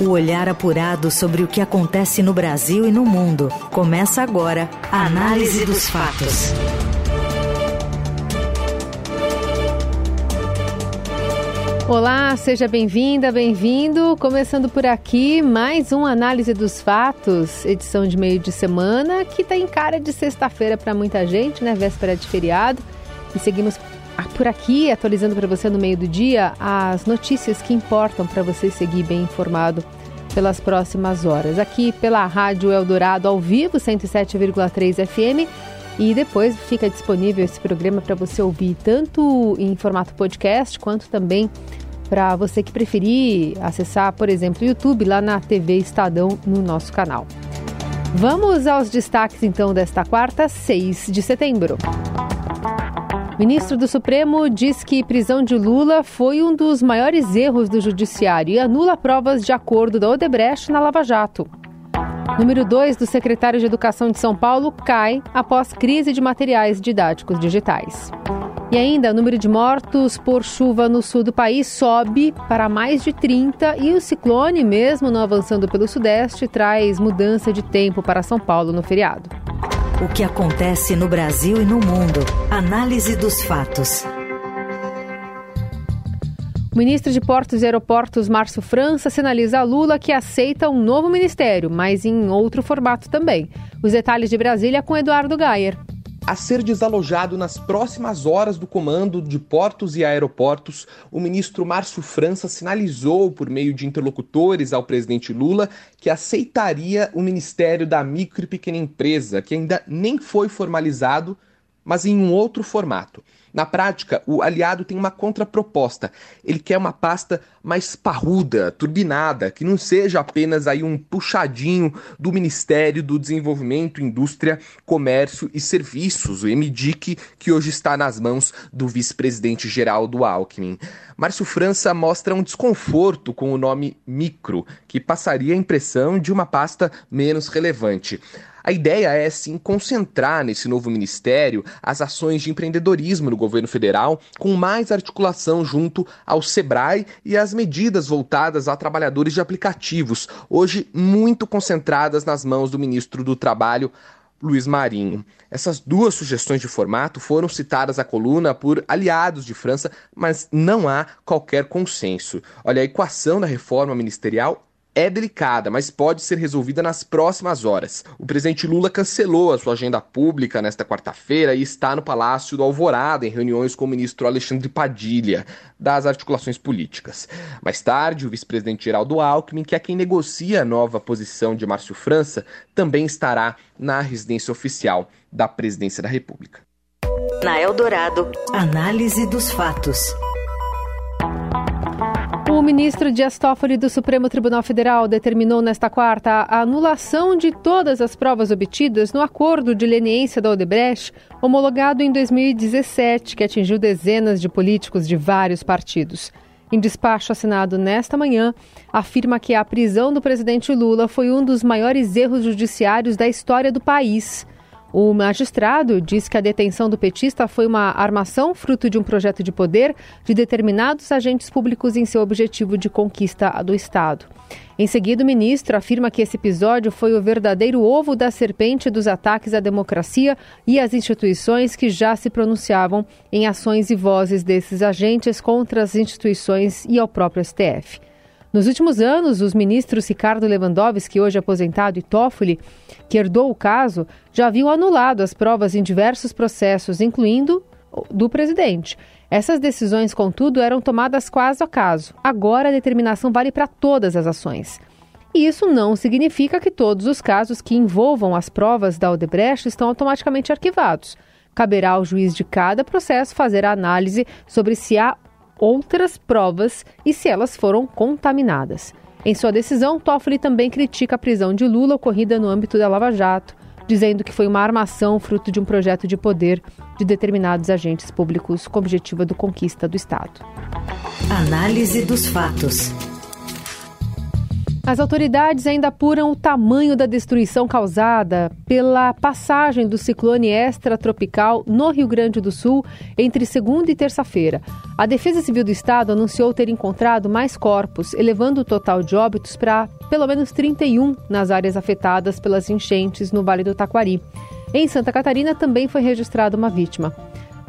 O olhar apurado sobre o que acontece no Brasil e no mundo. Começa agora a Análise dos Fatos. Olá, seja bem-vinda, bem-vindo. Começando por aqui, mais um Análise dos Fatos, edição de meio de semana, que está em cara de sexta-feira para muita gente, né? Véspera de feriado. E seguimos por aqui, atualizando para você no meio do dia as notícias que importam para você seguir bem informado pelas próximas horas. Aqui pela Rádio Eldorado ao vivo, 107,3 FM. E depois fica disponível esse programa para você ouvir tanto em formato podcast quanto também para você que preferir acessar, por exemplo, o YouTube lá na TV Estadão no nosso canal. Vamos aos destaques então desta quarta, 6 de setembro. Ministro do Supremo diz que prisão de Lula foi um dos maiores erros do Judiciário e anula provas de acordo da Odebrecht na Lava Jato. Número 2 do secretário de Educação de São Paulo cai após crise de materiais didáticos digitais. E ainda, o número de mortos por chuva no sul do país sobe para mais de 30 e o ciclone, mesmo não avançando pelo sudeste, traz mudança de tempo para São Paulo no feriado. O que acontece no Brasil e no mundo. Análise dos fatos. O ministro de Portos e Aeroportos, Márcio França, sinaliza a Lula que aceita um novo ministério, mas em outro formato também. Os detalhes de Brasília com Eduardo Gayer a ser desalojado nas próximas horas do comando de portos e aeroportos, o ministro Márcio França sinalizou, por meio de interlocutores ao presidente Lula, que aceitaria o Ministério da Micro e Pequena Empresa, que ainda nem foi formalizado, mas em um outro formato. Na prática, o aliado tem uma contraproposta. Ele quer uma pasta mais parruda, turbinada, que não seja apenas aí um puxadinho do Ministério do Desenvolvimento, Indústria, Comércio e Serviços, o MDIC, que hoje está nas mãos do vice-presidente Geraldo Alckmin. Márcio França mostra um desconforto com o nome micro, que passaria a impressão de uma pasta menos relevante. A ideia é, sim, concentrar nesse novo ministério as ações de empreendedorismo no governo federal, com mais articulação junto ao SEBRAE e as medidas voltadas a trabalhadores de aplicativos, hoje muito concentradas nas mãos do ministro do Trabalho, Luiz Marinho. Essas duas sugestões de formato foram citadas à coluna por aliados de França, mas não há qualquer consenso. Olha, a equação da reforma ministerial é delicada, mas pode ser resolvida nas próximas horas. O presidente Lula cancelou a sua agenda pública nesta quarta-feira e está no Palácio do Alvorada em reuniões com o ministro Alexandre Padilha, das articulações políticas. Mais tarde, o vice-presidente Geraldo Alckmin, que é quem negocia a nova posição de Márcio França, também estará na residência oficial da presidência da República. Na Eldorado, análise dos fatos. Ministro Dias Toffoli do Supremo Tribunal Federal determinou nesta quarta a anulação de todas as provas obtidas no acordo de leniência da Odebrecht, homologado em 2017, que atingiu dezenas de políticos de vários partidos. Em despacho assinado nesta manhã, afirma que a prisão do presidente Lula foi um dos maiores erros judiciários da história do país. O magistrado diz que a detenção do petista foi uma armação fruto de um projeto de poder de determinados agentes públicos em seu objetivo de conquista do Estado. Em seguida, o ministro afirma que esse episódio foi o verdadeiro ovo da serpente dos ataques à democracia e às instituições que já se pronunciavam em ações e vozes desses agentes contra as instituições e ao próprio STF. Nos últimos anos, os ministros Ricardo Lewandowski, hoje aposentado, e Toffoli, que herdou o caso, já haviam anulado as provas em diversos processos, incluindo do presidente. Essas decisões, contudo, eram tomadas caso a caso. Agora a determinação vale para todas as ações. E isso não significa que todos os casos que envolvam as provas da Odebrecht estão automaticamente arquivados. Caberá ao juiz de cada processo fazer a análise sobre se há outras provas e se elas foram contaminadas. Em sua decisão, Toffoli também critica a prisão de Lula ocorrida no âmbito da Lava Jato, dizendo que foi uma armação fruto de um projeto de poder de determinados agentes públicos com objetivo de conquista do Estado. Análise dos fatos. As autoridades ainda apuram o tamanho da destruição causada pela passagem do ciclone extratropical no Rio Grande do Sul entre segunda e terça-feira. A Defesa Civil do Estado anunciou ter encontrado mais corpos, elevando o total de óbitos para pelo menos 31 nas áreas afetadas pelas enchentes no Vale do Taquari. Em Santa Catarina também foi registrada uma vítima.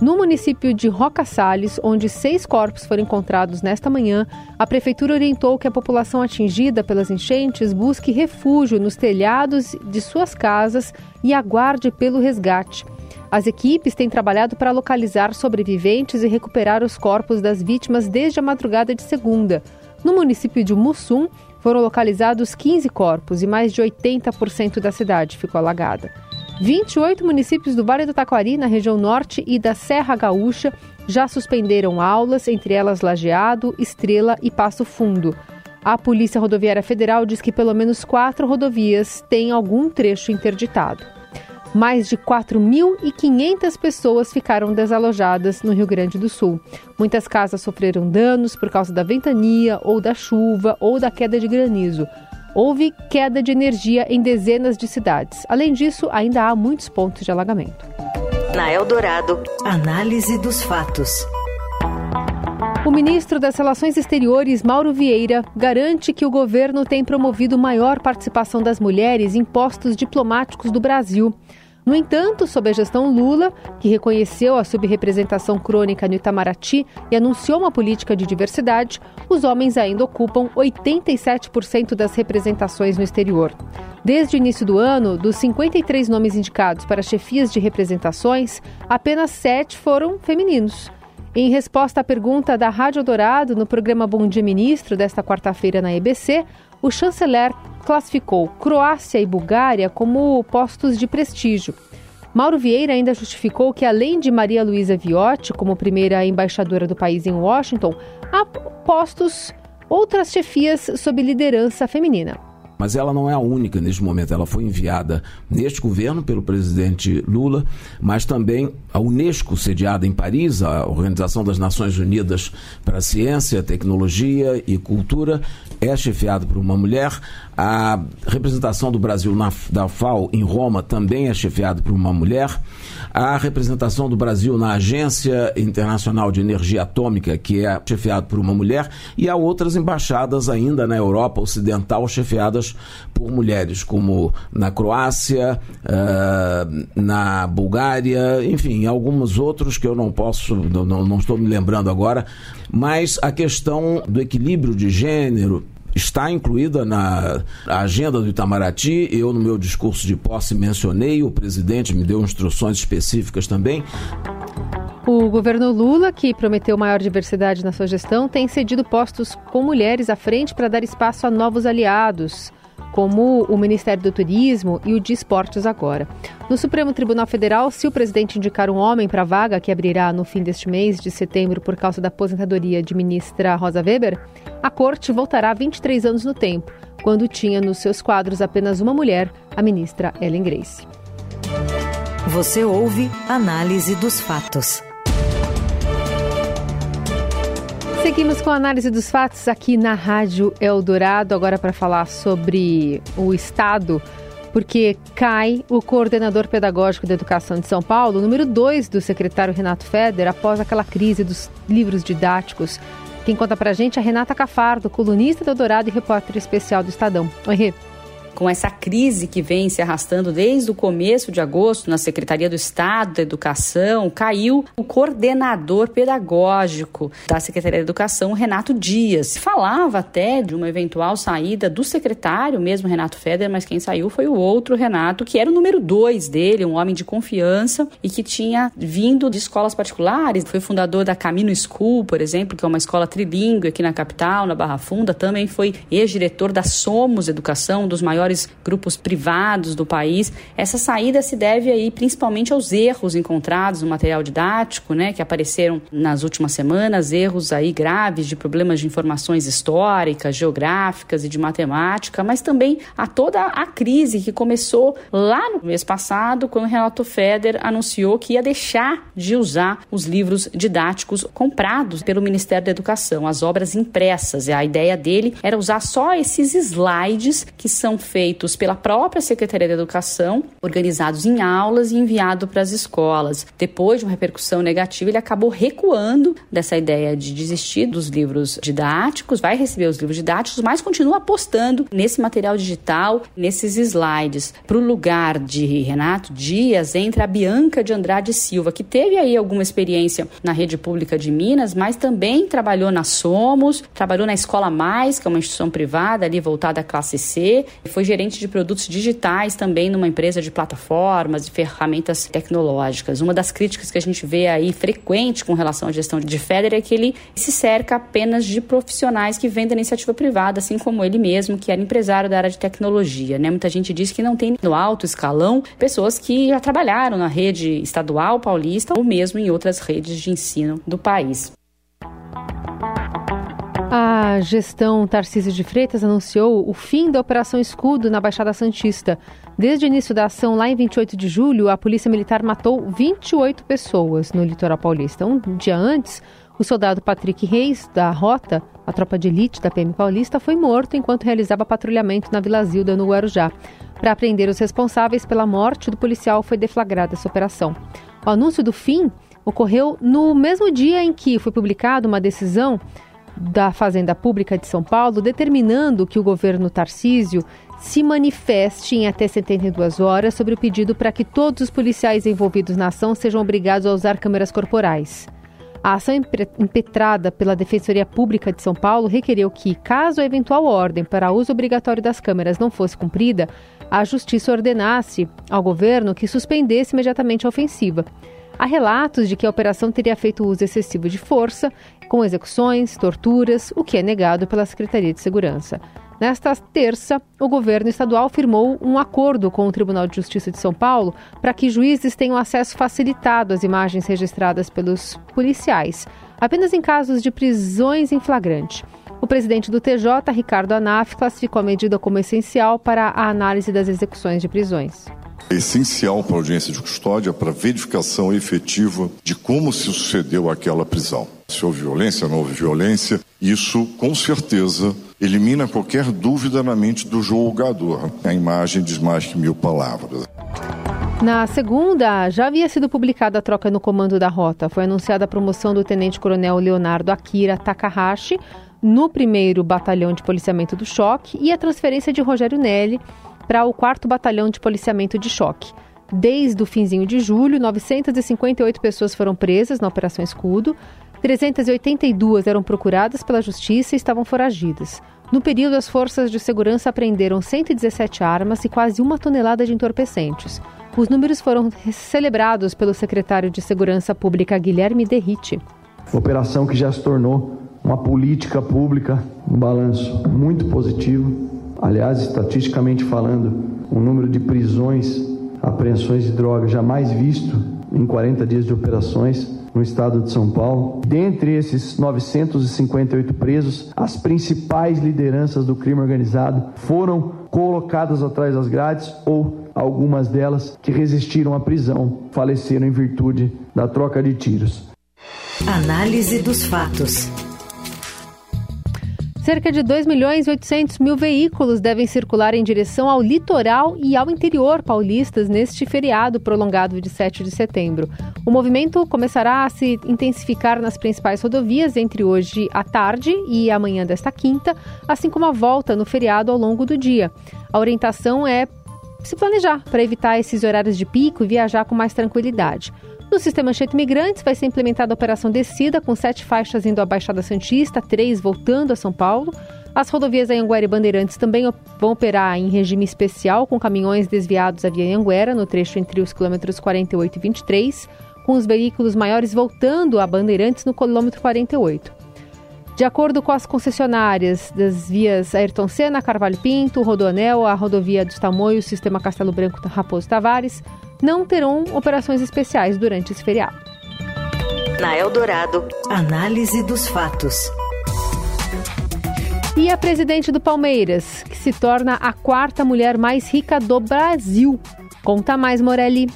No município de Roca Salles, onde seis corpos foram encontrados nesta manhã, a prefeitura orientou que a população atingida pelas enchentes busque refúgio nos telhados de suas casas e aguarde pelo resgate. As equipes têm trabalhado para localizar sobreviventes e recuperar os corpos das vítimas desde a madrugada de segunda. No município de Mussum, foram localizados 15 corpos e mais de 80% da cidade ficou alagada. 28 municípios do Vale do Taquari, na região norte e da Serra Gaúcha, já suspenderam aulas, entre elas Lajeado, Estrela e Passo Fundo. A Polícia Rodoviária Federal diz que pelo menos quatro rodovias têm algum trecho interditado. Mais de 4.500 pessoas ficaram desalojadas no Rio Grande do Sul. Muitas casas sofreram danos por causa da ventania, ou da chuva, ou da queda de granizo houve queda de energia em dezenas de cidades. Além disso, ainda há muitos pontos de alagamento. Na Eldorado, análise dos fatos. O ministro das Relações Exteriores, Mauro Vieira, garante que o governo tem promovido maior participação das mulheres em postos diplomáticos do Brasil. No entanto, sob a gestão Lula, que reconheceu a subrepresentação crônica no Itamaraty e anunciou uma política de diversidade, os homens ainda ocupam 87% das representações no exterior. Desde o início do ano, dos 53 nomes indicados para chefias de representações, apenas sete foram femininos. Em resposta à pergunta da Rádio Dourado no programa Bom Dia Ministro desta quarta-feira na EBC, o chanceler classificou Croácia e Bulgária como postos de prestígio. Mauro Vieira ainda justificou que, além de Maria Luísa Viotti como primeira embaixadora do país em Washington, há postos outras chefias sob liderança feminina. Mas ela não é a única neste momento. Ela foi enviada neste governo pelo presidente Lula, mas também a Unesco, sediada em Paris, a Organização das Nações Unidas para a Ciência, Tecnologia e Cultura, é chefiada por uma mulher. A representação do Brasil na, da FAO em Roma também é chefiada por uma mulher. A representação do Brasil na Agência Internacional de Energia Atômica, que é chefiada por uma mulher. E há outras embaixadas ainda na Europa Ocidental chefiadas por mulheres, como na Croácia, uh, na Bulgária, enfim, alguns outros que eu não posso, não, não estou me lembrando agora. Mas a questão do equilíbrio de gênero está incluída na agenda do Itamaraty. Eu, no meu discurso de posse, mencionei, o presidente me deu instruções específicas também. O governo Lula, que prometeu maior diversidade na sua gestão, tem cedido postos com mulheres à frente para dar espaço a novos aliados como o Ministério do Turismo e o de Esportes agora. No Supremo Tribunal Federal, se o presidente indicar um homem para a vaga que abrirá no fim deste mês de setembro por causa da aposentadoria de ministra Rosa Weber, a corte voltará 23 anos no tempo, quando tinha nos seus quadros apenas uma mulher, a ministra Ellen Grace. Você ouve Análise dos Fatos. Seguimos com a análise dos fatos aqui na Rádio Eldorado, agora para falar sobre o Estado, porque cai o coordenador pedagógico da educação de São Paulo, número 2 do secretário Renato Feder, após aquela crise dos livros didáticos. Quem conta para a gente é a Renata Cafardo, colunista do Eldorado e repórter especial do Estadão. Oi, Rê com essa crise que vem se arrastando desde o começo de agosto na Secretaria do Estado da Educação, caiu o coordenador pedagógico da Secretaria da Educação, Renato Dias. Falava até de uma eventual saída do secretário, mesmo Renato Feder, mas quem saiu foi o outro Renato, que era o número dois dele, um homem de confiança e que tinha vindo de escolas particulares. Foi fundador da Camino School, por exemplo, que é uma escola trilingue aqui na capital, na Barra Funda. Também foi ex-diretor da Somos Educação, um dos maiores maiores grupos privados do país. Essa saída se deve aí principalmente aos erros encontrados no material didático, né, que apareceram nas últimas semanas, erros aí graves de problemas de informações históricas, geográficas e de matemática, mas também a toda a crise que começou lá no mês passado, quando Renato Feder anunciou que ia deixar de usar os livros didáticos comprados pelo Ministério da Educação, as obras impressas. A ideia dele era usar só esses slides que são feitos pela própria Secretaria da Educação, organizados em aulas e enviados para as escolas. Depois de uma repercussão negativa, ele acabou recuando dessa ideia de desistir dos livros didáticos, vai receber os livros didáticos, mas continua apostando nesse material digital, nesses slides. Para o lugar de Renato Dias, entra a Bianca de Andrade Silva, que teve aí alguma experiência na rede pública de Minas, mas também trabalhou na Somos, trabalhou na Escola Mais, que é uma instituição privada ali voltada à classe C, foi gerente de produtos digitais também numa empresa de plataformas e ferramentas tecnológicas. Uma das críticas que a gente vê aí frequente com relação à gestão de Federer é que ele se cerca apenas de profissionais que vêm da iniciativa privada, assim como ele mesmo, que era empresário da área de tecnologia. Né? Muita gente diz que não tem no alto escalão pessoas que já trabalharam na rede estadual paulista ou mesmo em outras redes de ensino do país. A gestão Tarcísio de Freitas anunciou o fim da Operação Escudo na Baixada Santista. Desde o início da ação, lá em 28 de julho, a Polícia Militar matou 28 pessoas no litoral paulista. Um dia antes, o soldado Patrick Reis, da Rota, a tropa de elite da PM Paulista, foi morto enquanto realizava patrulhamento na Vila Zilda, no Guarujá. Para prender os responsáveis pela morte do policial, foi deflagrada essa operação. O anúncio do fim ocorreu no mesmo dia em que foi publicada uma decisão da Fazenda Pública de São Paulo, determinando que o governo Tarcísio se manifeste em até 72 horas sobre o pedido para que todos os policiais envolvidos na ação sejam obrigados a usar câmeras corporais. A ação impetrada pela Defensoria Pública de São Paulo requereu que, caso a eventual ordem para uso obrigatório das câmeras não fosse cumprida, a Justiça ordenasse ao governo que suspendesse imediatamente a ofensiva. Há relatos de que a operação teria feito uso excessivo de força, com execuções, torturas, o que é negado pela Secretaria de Segurança. Nesta terça, o governo estadual firmou um acordo com o Tribunal de Justiça de São Paulo para que juízes tenham acesso facilitado às imagens registradas pelos policiais, apenas em casos de prisões em flagrante. O presidente do TJ, Ricardo Anaf, classificou a medida como essencial para a análise das execuções de prisões. Essencial para a audiência de custódia para verificação efetiva de como se sucedeu aquela prisão. Se houve violência, não houve violência, isso com certeza elimina qualquer dúvida na mente do julgador. A imagem diz mais que mil palavras. Na segunda, já havia sido publicada a troca no comando da rota. Foi anunciada a promoção do tenente-coronel Leonardo Akira Takahashi no primeiro batalhão de policiamento do choque e a transferência de Rogério Nelly para o 4 Batalhão de Policiamento de Choque. Desde o finzinho de julho, 958 pessoas foram presas na Operação Escudo, 382 eram procuradas pela Justiça e estavam foragidas. No período, as forças de segurança apreenderam 117 armas e quase uma tonelada de entorpecentes. Os números foram celebrados pelo secretário de Segurança Pública Guilherme Derrite. Operação que já se tornou uma política pública, um balanço muito positivo, Aliás, estatisticamente falando, o número de prisões, apreensões de drogas jamais visto em 40 dias de operações no estado de São Paulo. Dentre esses 958 presos, as principais lideranças do crime organizado foram colocadas atrás das grades ou algumas delas que resistiram à prisão faleceram em virtude da troca de tiros. Análise dos fatos. Cerca de 2 milhões e 800 mil veículos devem circular em direção ao litoral e ao interior paulistas neste feriado prolongado de 7 de setembro. O movimento começará a se intensificar nas principais rodovias entre hoje à tarde e amanhã desta quinta, assim como a volta no feriado ao longo do dia. A orientação é se planejar para evitar esses horários de pico e viajar com mais tranquilidade. No sistema Anchieta Imigrantes vai ser implementada a Operação Descida, com sete faixas indo à Baixada Santista, três voltando a São Paulo. As rodovias Anhanguera e Bandeirantes também vão operar em regime especial, com caminhões desviados à via Anhanguera, no trecho entre os quilômetros 48 e 23, com os veículos maiores voltando a Bandeirantes no quilômetro 48. De acordo com as concessionárias das vias Ayrton Senna, Carvalho Pinto, Rodoanel, a rodovia dos Tamoios, Sistema Castelo Branco Raposo Tavares, não terão operações especiais durante esse feriado. Na Eldorado, análise dos fatos. E a presidente do Palmeiras, que se torna a quarta mulher mais rica do Brasil. Conta mais, Morelli.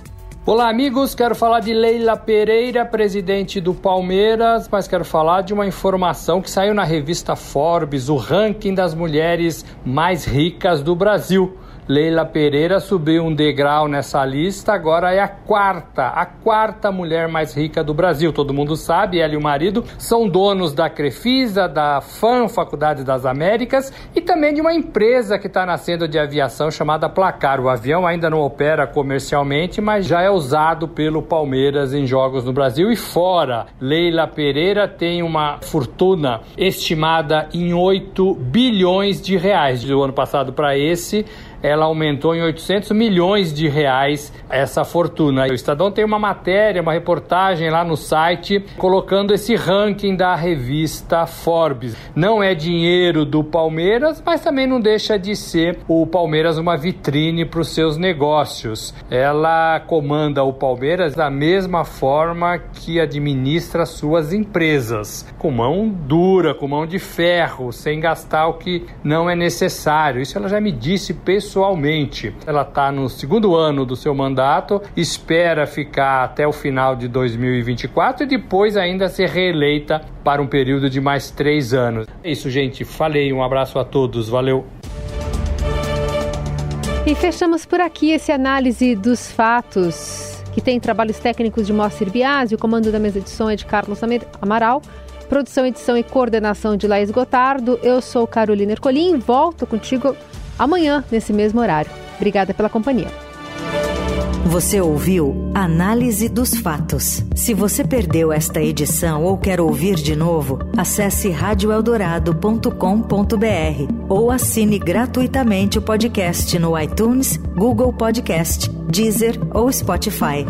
Olá, amigos. Quero falar de Leila Pereira, presidente do Palmeiras, mas quero falar de uma informação que saiu na revista Forbes, o ranking das mulheres mais ricas do Brasil. Leila Pereira subiu um degrau nessa lista, agora é a quarta, a quarta mulher mais rica do Brasil. Todo mundo sabe, ela e o marido são donos da Crefisa, da FAM, Faculdade das Américas, e também de uma empresa que está nascendo de aviação chamada Placar. O avião ainda não opera comercialmente, mas já é usado pelo Palmeiras em jogos no Brasil e fora. Leila Pereira tem uma fortuna estimada em 8 bilhões de reais do ano passado para esse ela aumentou em 800 milhões de reais essa fortuna. O Estadão tem uma matéria, uma reportagem lá no site colocando esse ranking da revista Forbes. Não é dinheiro do Palmeiras, mas também não deixa de ser o Palmeiras uma vitrine para os seus negócios. Ela comanda o Palmeiras da mesma forma que administra suas empresas, com mão dura, com mão de ferro, sem gastar o que não é necessário. Isso ela já me disse pessoalmente pessoalmente. Ela está no segundo ano do seu mandato, espera ficar até o final de 2024 e depois ainda ser reeleita para um período de mais três anos. É isso, gente. Falei. Um abraço a todos. Valeu. E fechamos por aqui esse análise dos fatos, que tem trabalhos técnicos de Moacir Biasi, o comando da mesa de som é de Carlos Amaral, produção, edição e coordenação de Laís Gotardo. Eu sou Carolina Ercolim volto contigo amanhã, nesse mesmo horário. Obrigada pela companhia. Você ouviu Análise dos Fatos. Se você perdeu esta edição ou quer ouvir de novo, acesse radioeldorado.com.br ou assine gratuitamente o podcast no iTunes, Google Podcast, Deezer ou Spotify.